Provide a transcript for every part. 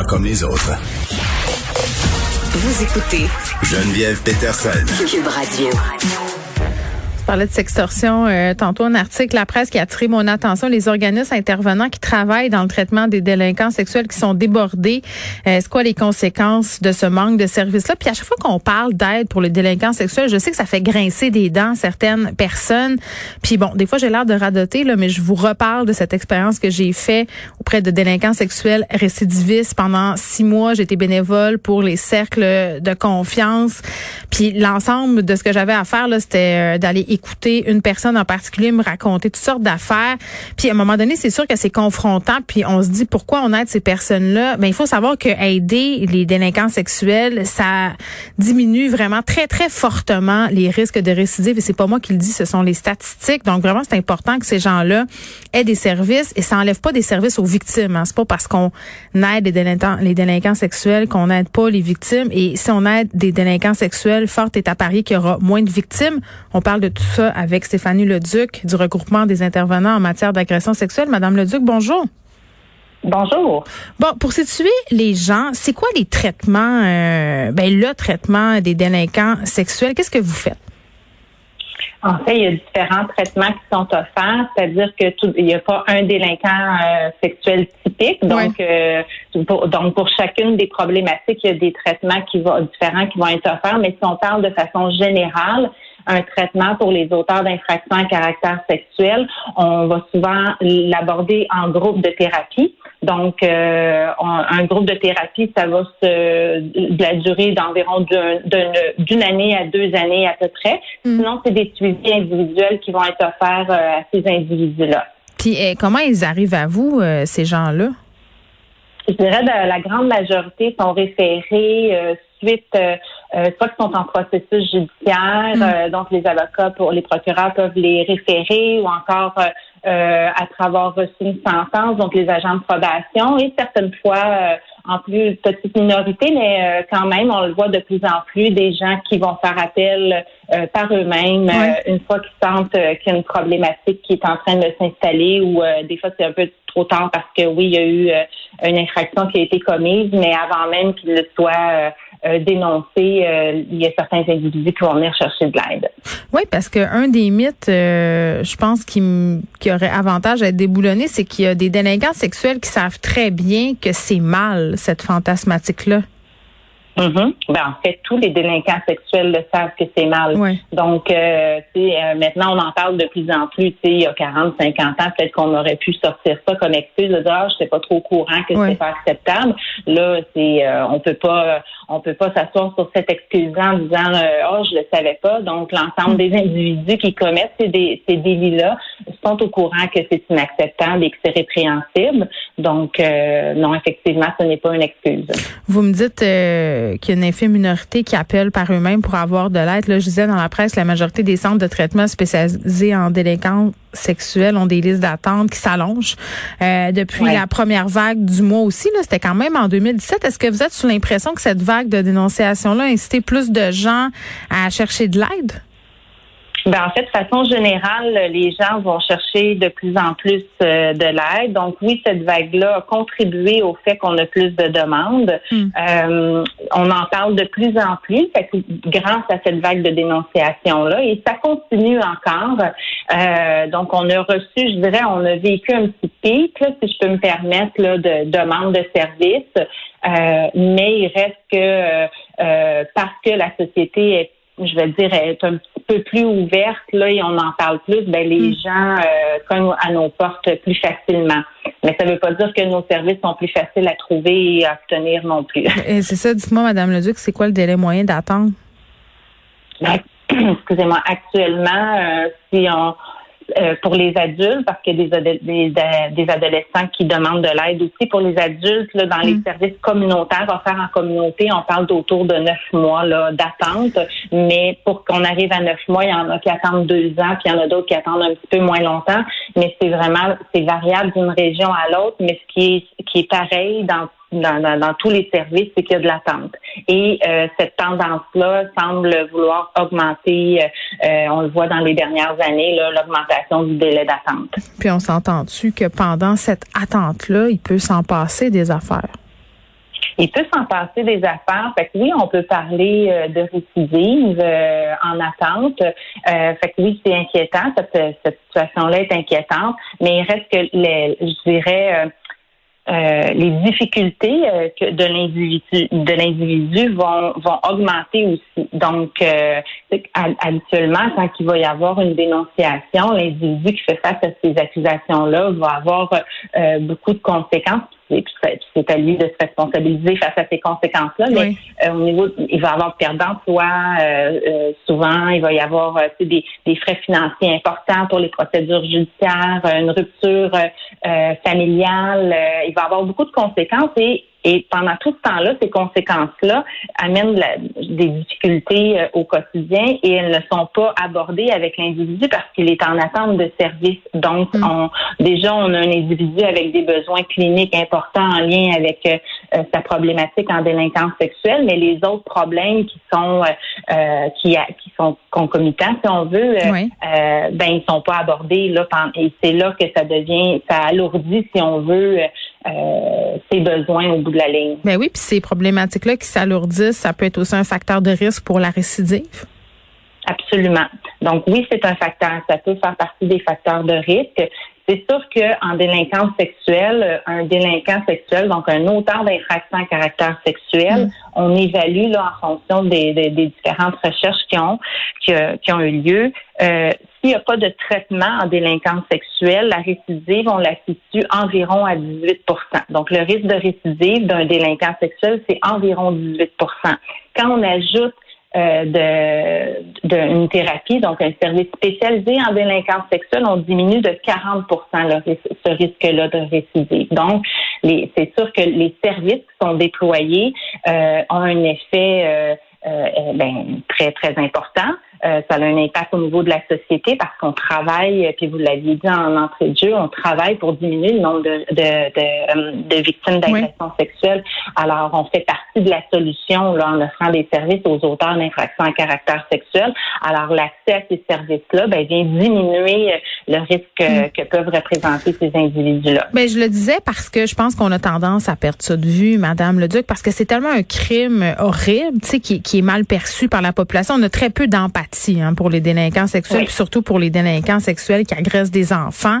Pas comme les autres. Vous écoutez Geneviève Peterson. Cube Radio. Je parlais de sextorsion euh, tantôt un article la presse qui a attiré mon attention les organismes intervenants qui travaillent dans le traitement des délinquants sexuels qui sont débordés euh, c'est quoi les conséquences de ce manque de services là puis à chaque fois qu'on parle d'aide pour les délinquants sexuels je sais que ça fait grincer des dents certaines personnes puis bon des fois j'ai l'air de radoter là mais je vous reparle de cette expérience que j'ai fait auprès de délinquants sexuels récidivistes pendant six mois j'étais bénévole pour les cercles de confiance puis l'ensemble de ce que j'avais à faire là c'était euh, d'aller écouter une personne en particulier me raconter toutes sortes d'affaires. Puis à un moment donné, c'est sûr que c'est confrontant. Puis on se dit pourquoi on aide ces personnes-là? Ben il faut savoir que aider les délinquants sexuels, ça diminue vraiment très très fortement les risques de récidive. Et c'est pas moi qui le dis, ce sont les statistiques. Donc vraiment, c'est important que ces gens-là aient des services. Et ça enlève pas des services victimes. Hein. C'est pas parce qu'on aide les délinquants, les délinquants sexuels qu'on n'aide pas les victimes. Et si on aide des délinquants sexuels, fort est à parier qu'il y aura moins de victimes. On parle de tout ça avec Stéphanie Leduc du regroupement des intervenants en matière d'agression sexuelle. Madame Leduc, bonjour. Bonjour. Bon, pour situer les gens, c'est quoi les traitements, euh, ben le traitement des délinquants sexuels? Qu'est-ce que vous faites? En fait, il y a différents traitements qui sont offerts, c'est-à-dire que tout, il n'y a pas un délinquant euh, sexuel typique. Donc, euh, pour, donc pour chacune des problématiques, il y a des traitements qui vont différents qui vont être offerts. Mais si on parle de façon générale, un traitement pour les auteurs d'infractions à caractère sexuel, on va souvent l'aborder en groupe de thérapie. Donc, euh, un groupe de thérapie, ça va se de la durée d'environ d'une année à deux années à peu près. Mm. Sinon, c'est des suivis individuels qui vont être offerts euh, à ces individus-là. Puis, eh, comment ils arrivent à vous, euh, ces gens-là? Je dirais que la grande majorité sont référés suite, euh, euh, soit qu'ils sont en processus judiciaire, mm. euh, donc les avocats pour les procureurs peuvent les référer ou encore euh, après avoir reçu une sentence, donc les agents de probation et certaines fois en plus petite minorité, mais quand même, on le voit de plus en plus, des gens qui vont faire appel par eux-mêmes une fois qu'ils sentent qu'il y a une problématique qui est en train de s'installer ou des fois c'est un peu trop tard parce que oui, il y a eu une infraction qui a été commise, mais avant même qu'il le soit euh, dénoncer, euh, il y a certains individus qui vont venir chercher de l'aide. Oui, parce qu'un des mythes, euh, je pense, qui, qui aurait avantage à être déboulonné, c'est qu'il y a des délinquants sexuels qui savent très bien que c'est mal, cette fantasmatique-là. Mm-hmm. ben, en fait, tous les délinquants sexuels le savent que c'est mal. Donc, euh, euh, maintenant, on en parle de plus en plus. Il y a 40, 50 ans, peut-être qu'on aurait pu sortir ça comme excuse de dire, ah, je pas trop au courant que c'est pas acceptable. Là, c'est, euh, on peut pas, on peut pas s'asseoir sur cette excuse en disant, oh, je le savais pas. Donc, l'ensemble des individus qui commettent ces, ces délits-là sont au courant que c'est inacceptable et que c'est répréhensible. Donc, non, effectivement, ce n'est pas une excuse. Vous me dites qu'il y a une infime minorité qui appelle par eux-mêmes pour avoir de l'aide. Là, je disais dans la presse, la majorité des centres de traitement spécialisés en délinquance sexuelle ont des listes d'attente qui s'allongent euh, depuis la première vague du mois aussi. C'était quand même en 2017. Est-ce que vous êtes sous l'impression que cette vague de dénonciation-là a incité plus de gens à chercher de l'aide? Ben, en fait, de façon générale, les gens vont chercher de plus en plus euh, de l'aide. Donc oui, cette vague-là a contribué au fait qu'on a plus de demandes. Hmm. Euh, on en parle de plus en plus grâce à cette vague de dénonciation-là et ça continue encore. Euh, donc on a reçu, je dirais, on a vécu un petit pic, si je peux me permettre, là, de demandes de services. mais il reste que parce que la société est je vais dire, est un petit peu plus ouverte, là, et on en parle plus, ben, les mm. gens euh, cognent à nos portes plus facilement. Mais ça ne veut pas dire que nos services sont plus faciles à trouver et à obtenir non plus. c'est ça, dites-moi, Madame Leduc, c'est quoi le délai moyen d'attente? Ben, excusez-moi, actuellement, euh, si on euh, pour les adultes, parce qu'il y a des, des, adolescents qui demandent de l'aide aussi. Pour les adultes, là, dans les mm. services communautaires, faire en communauté, on parle d'autour de neuf mois d'attente. Mais pour qu'on arrive à neuf mois, il y en a qui attendent deux ans, puis il y en a d'autres qui attendent un petit peu moins longtemps. Mais c'est vraiment, c'est variable d'une région à l'autre. Mais ce qui est, qui est pareil dans dans, tous les services, c'est qu'il y a de l'attente. Et euh, cette tendance-là semble vouloir augmenter. Euh, euh, on le voit dans les dernières années, l'augmentation du délai d'attente. Puis on s'entend-tu que pendant cette attente-là, il peut s'en passer des affaires? il peut s'en passer des affaires. Fait que oui, on peut parler euh, de récidive euh, en attente. Euh, fait que oui, c'est inquiétant. Cette, cette situation-là est inquiétante, mais il reste que les, je dirais euh, les difficultés euh, de l'individu de l'individu vont vont augmenter aussi. Donc euh, habituellement quand il va y avoir une dénonciation, l'individu qui fait face à ces accusations là va avoir beaucoup de conséquences c'est à lui de se responsabiliser face à ces conséquences-là. Mais euh, au niveau, il va avoir perte d'emploi. Euh, euh, souvent, il va y avoir des, des, frais financiers importants pour les procédures judiciaires, une rupture familiale. il va avoir beaucoup de conséquences et et pendant tout ce temps-là, ces conséquences-là amènent des difficultés euh, au quotidien et elles ne sont pas abordées avec l'individu parce qu'il est en attente de services. Donc, mm. on, déjà, on a un individu avec des besoins cliniques importants en lien avec euh, euh, sa problématique en délinquance sexuelle, mais les autres problèmes qui sont qui, qui sont concomitants, si on veut, ben ils sont pas abordés là. Et c'est là que ça devient, ça alourdit, si on veut, ses besoins au bout de la ligne. Ben oui, puis ces problématiques-là qui s'alourdissent, ça peut être aussi un facteur de risque pour la récidive. Absolument. Donc oui, c'est un facteur. Ça peut faire partie des facteurs de risque. C'est sûr qu'en délinquance sexuelle, un délinquant sexuel, donc un auteur d'infraction à caractère sexuel, mm. on évalue là, en fonction des, différentes recherches qui ont, qui, ont eu lieu. Euh, s'il n'y a pas de traitement en délinquance sexuelle, la récidive, on la situe environ à 18 Donc, le risque de récidive d'un délinquant sexuel, c'est environ 18 Quand on ajoute euh, d'une thérapie, donc un service spécialisé en délinquance sexuelle, on diminue de 40 le ce risque-là de récidive. Donc, c'est sûr que les services qui sont déployés euh, ont un effet euh, euh ben, très, très important. Euh, ça a un impact au niveau de la société parce qu'on travaille, puis vous l'aviez dit en entrée de jeu, on travaille pour diminuer le nombre de, de, de, victimes d'agressions sexuelles. Alors, on fait partie de la solution là, en offrant des services aux auteurs d'infractions à caractère sexuel. Alors, l'accès à ces services-là ben, vient diminuer le risque mm. que peuvent représenter ces individus-là. Ben, je le disais parce que je pense qu'on a tendance à perdre ça de vue, Madame Leduc, parce que c'est tellement un crime horrible, tu sais, qui, qui est mal perçu par la population. On a très peu d'empathie Hein, pour les délinquants sexuels, puis surtout pour les délinquants sexuels qui agressent des enfants.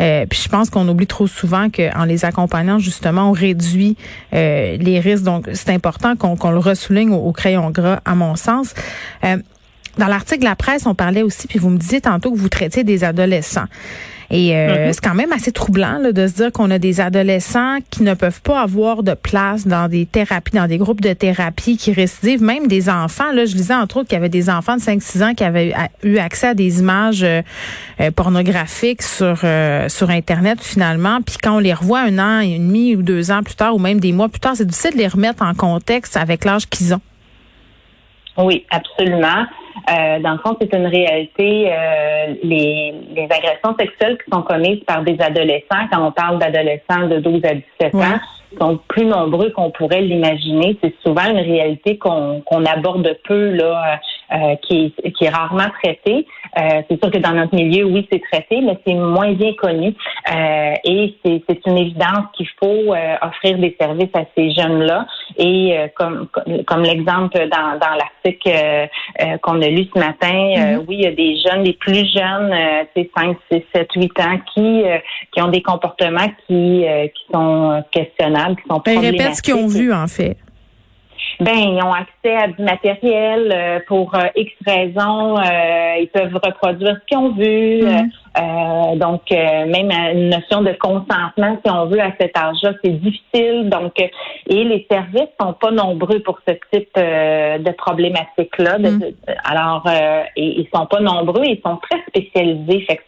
Euh, puis je pense qu'on oublie trop souvent qu'en les accompagnant, justement, on réduit euh, les risques. Donc, c'est important qu'on le ressouligne au, crayon gras, à mon sens. Euh, dans l'article de la presse, on parlait aussi, puis vous me disiez tantôt que vous traitiez des adolescents. Et euh, mm-hmm. c'est quand même assez troublant là, de se dire qu'on a des adolescents qui ne peuvent pas avoir de place dans des thérapies, dans des groupes de thérapie qui récidivent, même des enfants. Là, je disais entre autres qu'il y avait des enfants de 5-6 ans qui avaient eu accès à des images euh, euh, pornographiques sur sur Internet finalement. Puis quand on les revoit un an et demi ou deux ans plus tard, ou même des mois plus tard, c'est difficile de les remettre en contexte avec l'âge qu'ils ont. Oui, absolument. Euh, dans le fond, c'est une réalité. Euh, les, les, agressions sexuelles qui sont commises par des adolescents, quand on parle d'adolescents de 12 à 17 ans, sont plus nombreux qu'on pourrait l'imaginer. C'est souvent une réalité qu'on aborde peu là euh, qui, est, qui est rarement traité. Euh, c'est sûr que dans notre milieu, oui, c'est traité, mais c'est moins bien connu. Euh, et c'est une évidence qu'il faut offrir des services à ces jeunes-là. Et comme, comme l'exemple dans, dans l'article qu'on a lu ce matin, mm-hmm. oui, il y a des jeunes, les plus jeunes, c'est 5, 6, 7, 8 ans, qui, qui ont des comportements qui, qui sont qui sont ben, problématiques. répète ce qu'ils ont vu, en fait ben ils ont accès à du matériel euh, pour euh, X raisons. Euh, ils peuvent reproduire ce qu'ils ont vu. Mm. donc même une notion de consentement, si on veut, à cet âge-là, c'est difficile. Donc et les services sont pas nombreux pour ce type de problématique-là. Mm. alors et, ils sont pas nombreux, ils sont très spécialisés. Fait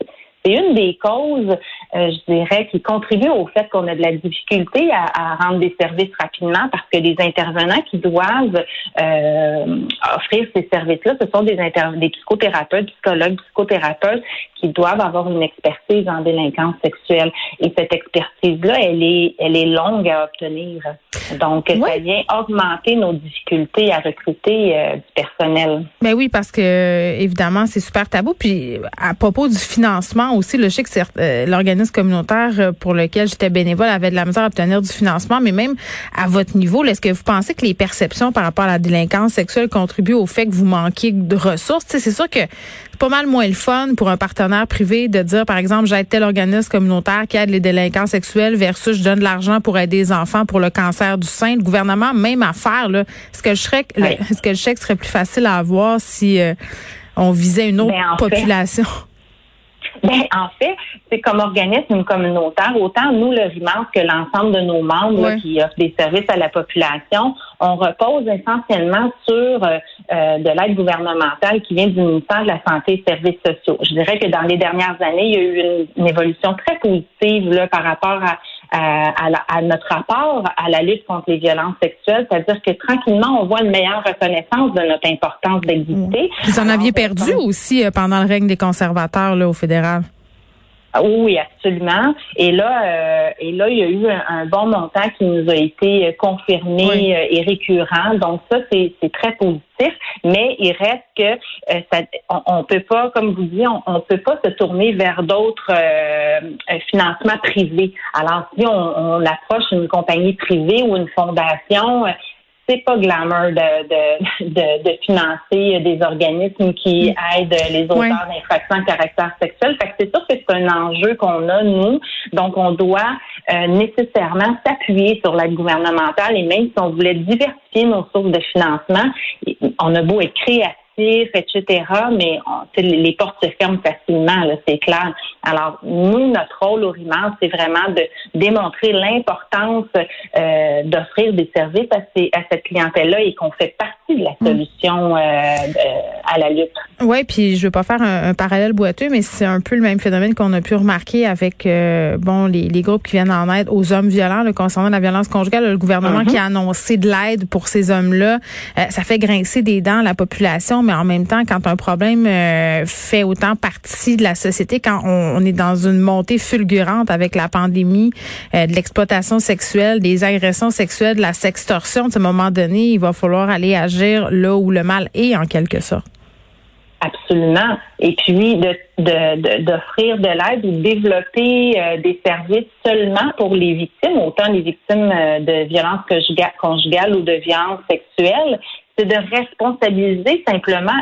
c'est une des causes, euh, je dirais, qui contribue au fait qu'on a de la difficulté à, rendre des services rapidement parce que les intervenants qui doivent euh, offrir ces services-là, ce sont des, des psychothérapeutes, psychologues, psychothérapeutes qui doivent avoir une expertise en délinquance sexuelle. Et cette expertise-là, elle est, elle est longue à obtenir. Donc, ça vient augmenter nos difficultés à recruter euh, du personnel. Ben oui, parce que évidemment, c'est super tabou. Puis à propos du financement aussi, le sais que euh, l'organisme communautaire euh, pour lequel j'étais bénévole avait de la misère à obtenir du financement, mais même à votre niveau, est-ce que vous pensez que les perceptions par rapport à la délinquance sexuelle contribuent au fait que vous manquiez de ressources? c'est sûr que c'est pas mal moins le fun pour un partenaire privé de dire, par exemple, j'aide tel organisme communautaire qui aide les délinquants sexuels versus je donne de l'argent pour aider les enfants pour le cancer du sein. Le gouvernement, même à faire, là, est-ce que le chèque, est-ce que le chèque serait plus facile à avoir si euh, on visait une autre ben, population? Ben, en fait, c'est comme organisme communautaire, autant nous, le RIMAS, que l'ensemble de nos membres qui offrent des services à la population, on repose essentiellement sur euh, euh, de l'aide gouvernementale qui vient du ministère de la Santé et des Services sociaux. Je dirais que dans les dernières années, il y a eu une, évolution très positive là, par rapport à, à, notre rapport à la lutte contre les violences sexuelles, c'est-à-dire que tranquillement, on voit une meilleure reconnaissance de notre importance d'exister. Vous en aviez perdu aussi euh, pendant le règne des conservateurs là, au fédéral? Ah oui, absolument. Et là, euh, et là, il y a eu un, bon montant qui nous a été confirmé euh, et récurrent. Donc ça, c'est très positif. Mais il reste que euh, ça, on, peut pas, comme vous dites, on, on peut pas se tourner vers d'autres financements privés. Alors si on, on approche une compagnie privée ou une fondation, c'est pas glamour de, de, de, financer des organismes qui mm. aident les auteurs d'infractions à caractère sexuel. Fait que c'est sûr que c'est un enjeu qu'on a, nous. Donc, on doit euh, nécessairement s'appuyer sur l'aide gouvernementale et même si on voulait diversifier nos sources de financement, on a beau être créatif etc. Mais les portes se ferment facilement, c'est clair. Alors, nous, notre rôle au RIMAS, c'est vraiment de démontrer l'importance euh, d'offrir des services à, à cette clientèle-là et qu'on fait partie de la mm. solution euh, à la lutte. Oui, puis je veux pas faire un, parallèle boiteux, mais c'est un peu le même phénomène qu'on a pu remarquer avec euh, bon les, les, groupes qui viennent en aide aux hommes violents le concernant la violence conjugale. Le gouvernement mm-hmm. qui a annoncé de l'aide pour ces hommes-là, ça fait grincer des dents la population mais en même temps, quand un problème euh, fait autant partie de la société, quand on, est dans une montée fulgurante avec la pandémie, euh, de l'exploitation sexuelle, des agressions sexuelles, de la sextorsion, à un moment donné, il va falloir aller agir là où le mal est, en quelque sorte. Absolument. Et puis d'offrir de, de, l'aide ou développer euh, des services seulement pour les victimes, autant les victimes de violences conjugales ou de violences sexuelles, c'est de responsabiliser simplement,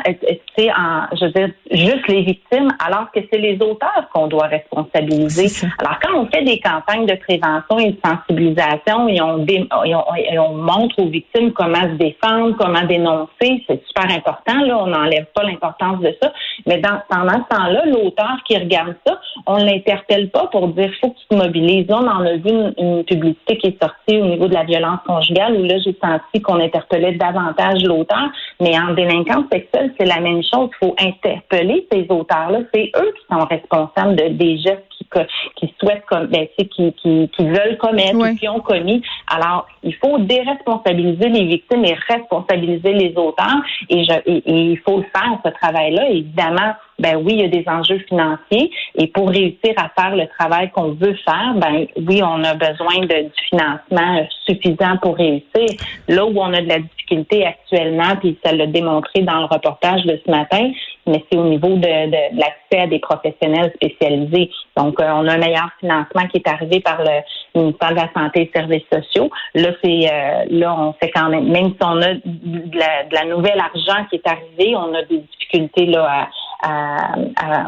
c'est en, je veux dire, juste les victimes, alors que c'est les auteurs qu'on doit responsabiliser. Alors quand on fait des campagnes de prévention et de sensibilisation et on, et on, montre aux victimes comment se défendre, comment dénoncer, c'est super important. Là, on n'enlève pas l'importance de ça. Mais dans, pendant ce temps-là, l'auteur qui regarde ça, on l'interpelle pas pour dire faut que tu te mobilises. on en a vu une, une publicité qui est sortie au niveau de la violence conjugale où là j'ai senti qu'on interpellait davantage l'auteur, mais en délinquance sexuelle, c'est la même chose. Il faut interpeller ces auteurs-là. C'est eux qui sont responsables de, des gestes qui, qui souhaitent, ben, qui, qui, qui veulent commettre ou qui ont commis. Alors, il faut déresponsabiliser les victimes et responsabiliser les auteurs. Et, je, et il faut le faire, ce travail-là. Évidemment, ben oui, il y a des enjeux financiers et pour réussir à faire le travail qu'on veut faire, ben oui, on a besoin de, du financement suffisant pour réussir. Là où on a de la difficulté actuellement, puis ça l'a démontré dans le reportage de ce matin, mais c'est au niveau de, de, l'accès à des professionnels spécialisés. Donc, euh, on a un meilleur financement qui est arrivé par le ministère de la Santé et des Services sociaux. Là, c'est euh, là, on fait quand même, même si on a de la, de la nouvelle argent qui est arrivé, on a des difficultés là à à,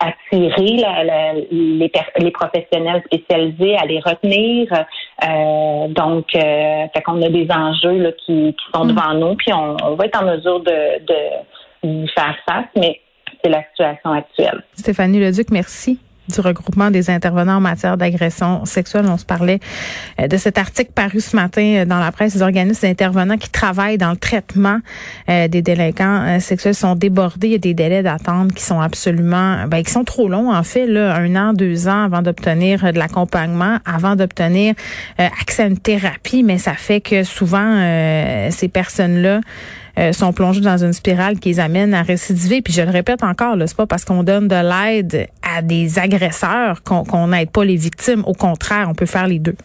attirer les, les, professionnels spécialisés, à les retenir. Euh, donc, euh, fait qu'on a des enjeux là, qui, qui sont mm. devant nous, puis on, va être en mesure de, de, faire face, mais c'est la situation actuelle. Stéphanie Leduc, merci. Du regroupement des intervenants en matière d'agression sexuelle. On se parlait euh, de cet article paru ce matin euh, dans la presse. Les organismes intervenants qui travaillent dans le traitement euh, des délinquants sexuels sont débordés. Il y a des délais d'attente qui sont absolument, ben, qui sont trop longs en fait, là, un an, deux ans avant d'obtenir de l'accompagnement, avant d'obtenir accès à une thérapie. Mais ça fait que souvent ces personnes-là euh, sont plongés dans une spirale qui les amène à récidiver. Puis je le répète encore, c'est pas parce qu'on donne de l'aide à des agresseurs qu'on n'aide pas les victimes. Au contraire, on peut faire les deux.